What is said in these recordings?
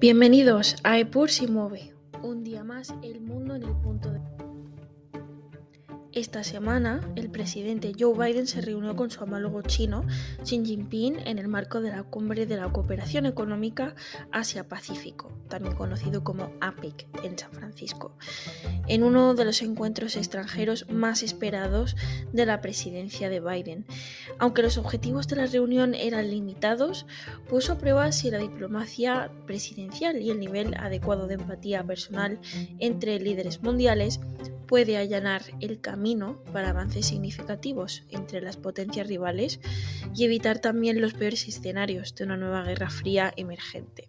Bienvenidos a Epur si mueve. Un día más, el mundo en el punto de. Esta semana, el presidente Joe Biden se reunió con su homólogo chino, Xi Jinping, en el marco de la Cumbre de la Cooperación Económica Asia-Pacífico, también conocido como APEC, en San Francisco, en uno de los encuentros extranjeros más esperados de la presidencia de Biden. Aunque los objetivos de la reunión eran limitados, puso a prueba si la diplomacia presidencial y el nivel adecuado de empatía personal entre líderes mundiales puede allanar el camino para avances significativos entre las potencias rivales y evitar también los peores escenarios de una nueva guerra fría emergente.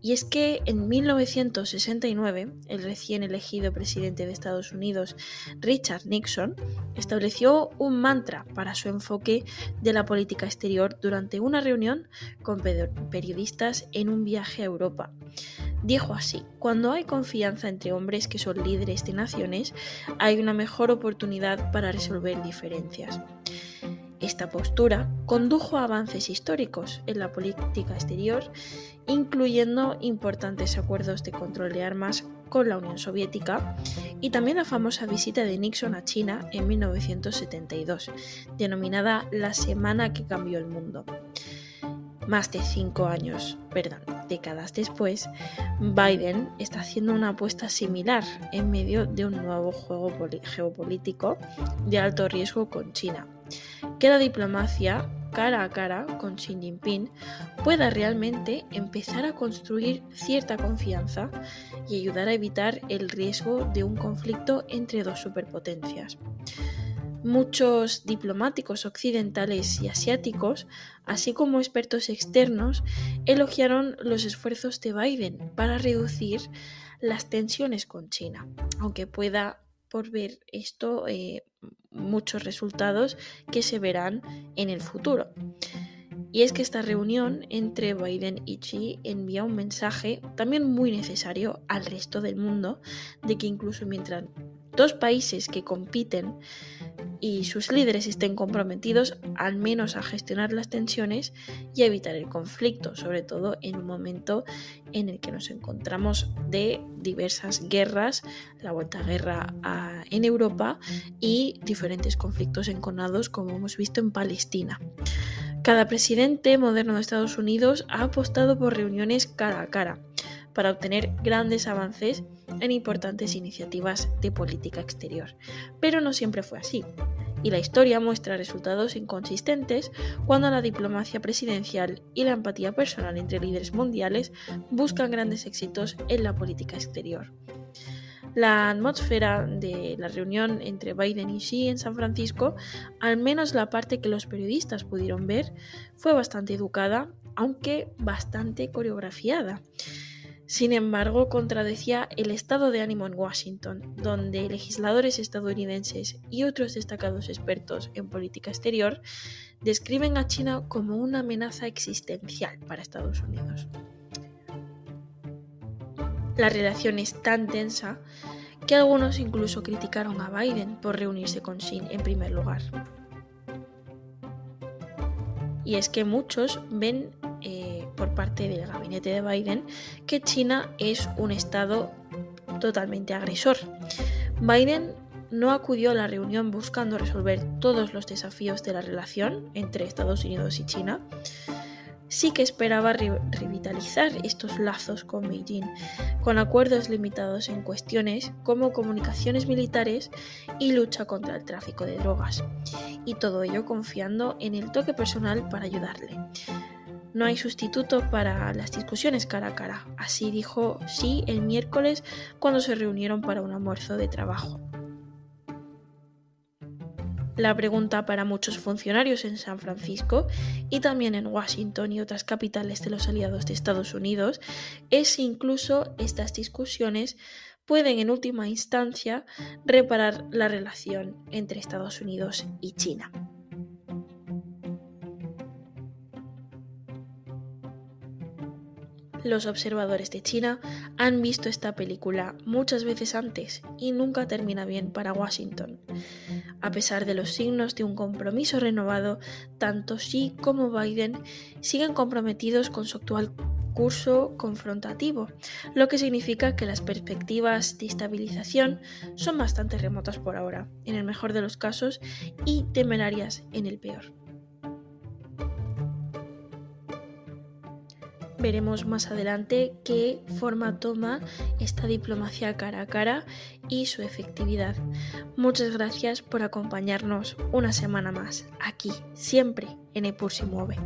Y es que en 1969, el recién elegido presidente de Estados Unidos, Richard Nixon, estableció un mantra para su enfoque de la política exterior durante una reunión con periodistas en un viaje a Europa. Dijo así, cuando hay confianza entre hombres que son líderes de naciones, hay una mejor oportunidad para resolver diferencias. Esta postura condujo a avances históricos en la política exterior, incluyendo importantes acuerdos de control de armas con la Unión Soviética y también la famosa visita de Nixon a China en 1972, denominada la Semana que cambió el mundo. Más de cinco años, perdón, décadas después, Biden está haciendo una apuesta similar en medio de un nuevo juego geopolítico de alto riesgo con China. Que la diplomacia cara a cara con Xi Jinping pueda realmente empezar a construir cierta confianza y ayudar a evitar el riesgo de un conflicto entre dos superpotencias. Muchos diplomáticos occidentales y asiáticos, así como expertos externos, elogiaron los esfuerzos de Biden para reducir las tensiones con China, aunque pueda por ver esto eh, muchos resultados que se verán en el futuro. Y es que esta reunión entre Biden y Xi envía un mensaje también muy necesario al resto del mundo de que incluso mientras dos países que compiten y sus líderes estén comprometidos al menos a gestionar las tensiones y a evitar el conflicto, sobre todo en un momento en el que nos encontramos de diversas guerras, la vuelta a guerra en Europa y diferentes conflictos enconados como hemos visto en Palestina. Cada presidente moderno de Estados Unidos ha apostado por reuniones cara a cara para obtener grandes avances en importantes iniciativas de política exterior. Pero no siempre fue así, y la historia muestra resultados inconsistentes cuando la diplomacia presidencial y la empatía personal entre líderes mundiales buscan grandes éxitos en la política exterior. La atmósfera de la reunión entre Biden y Xi en San Francisco, al menos la parte que los periodistas pudieron ver, fue bastante educada, aunque bastante coreografiada. Sin embargo, contradecía el estado de ánimo en Washington, donde legisladores estadounidenses y otros destacados expertos en política exterior describen a China como una amenaza existencial para Estados Unidos. La relación es tan tensa que algunos incluso criticaron a Biden por reunirse con Xi en primer lugar. Y es que muchos ven eh, por parte del gabinete de Biden que China es un Estado totalmente agresor. Biden no acudió a la reunión buscando resolver todos los desafíos de la relación entre Estados Unidos y China. Sí que esperaba revitalizar estos lazos con Beijing, con acuerdos limitados en cuestiones como comunicaciones militares y lucha contra el tráfico de drogas, y todo ello confiando en el toque personal para ayudarle. No hay sustituto para las discusiones cara a cara, así dijo Xi el miércoles cuando se reunieron para un almuerzo de trabajo. La pregunta para muchos funcionarios en San Francisco y también en Washington y otras capitales de los aliados de Estados Unidos es si incluso estas discusiones pueden en última instancia reparar la relación entre Estados Unidos y China. Los observadores de China han visto esta película muchas veces antes y nunca termina bien para Washington. A pesar de los signos de un compromiso renovado, tanto Xi como Biden siguen comprometidos con su actual discurso confrontativo, lo que significa que las perspectivas de estabilización son bastante remotas por ahora, en el mejor de los casos, y temerarias en el peor. Veremos más adelante qué forma toma esta diplomacia cara a cara y su efectividad. Muchas gracias por acompañarnos una semana más aquí, siempre en Epur se mueve.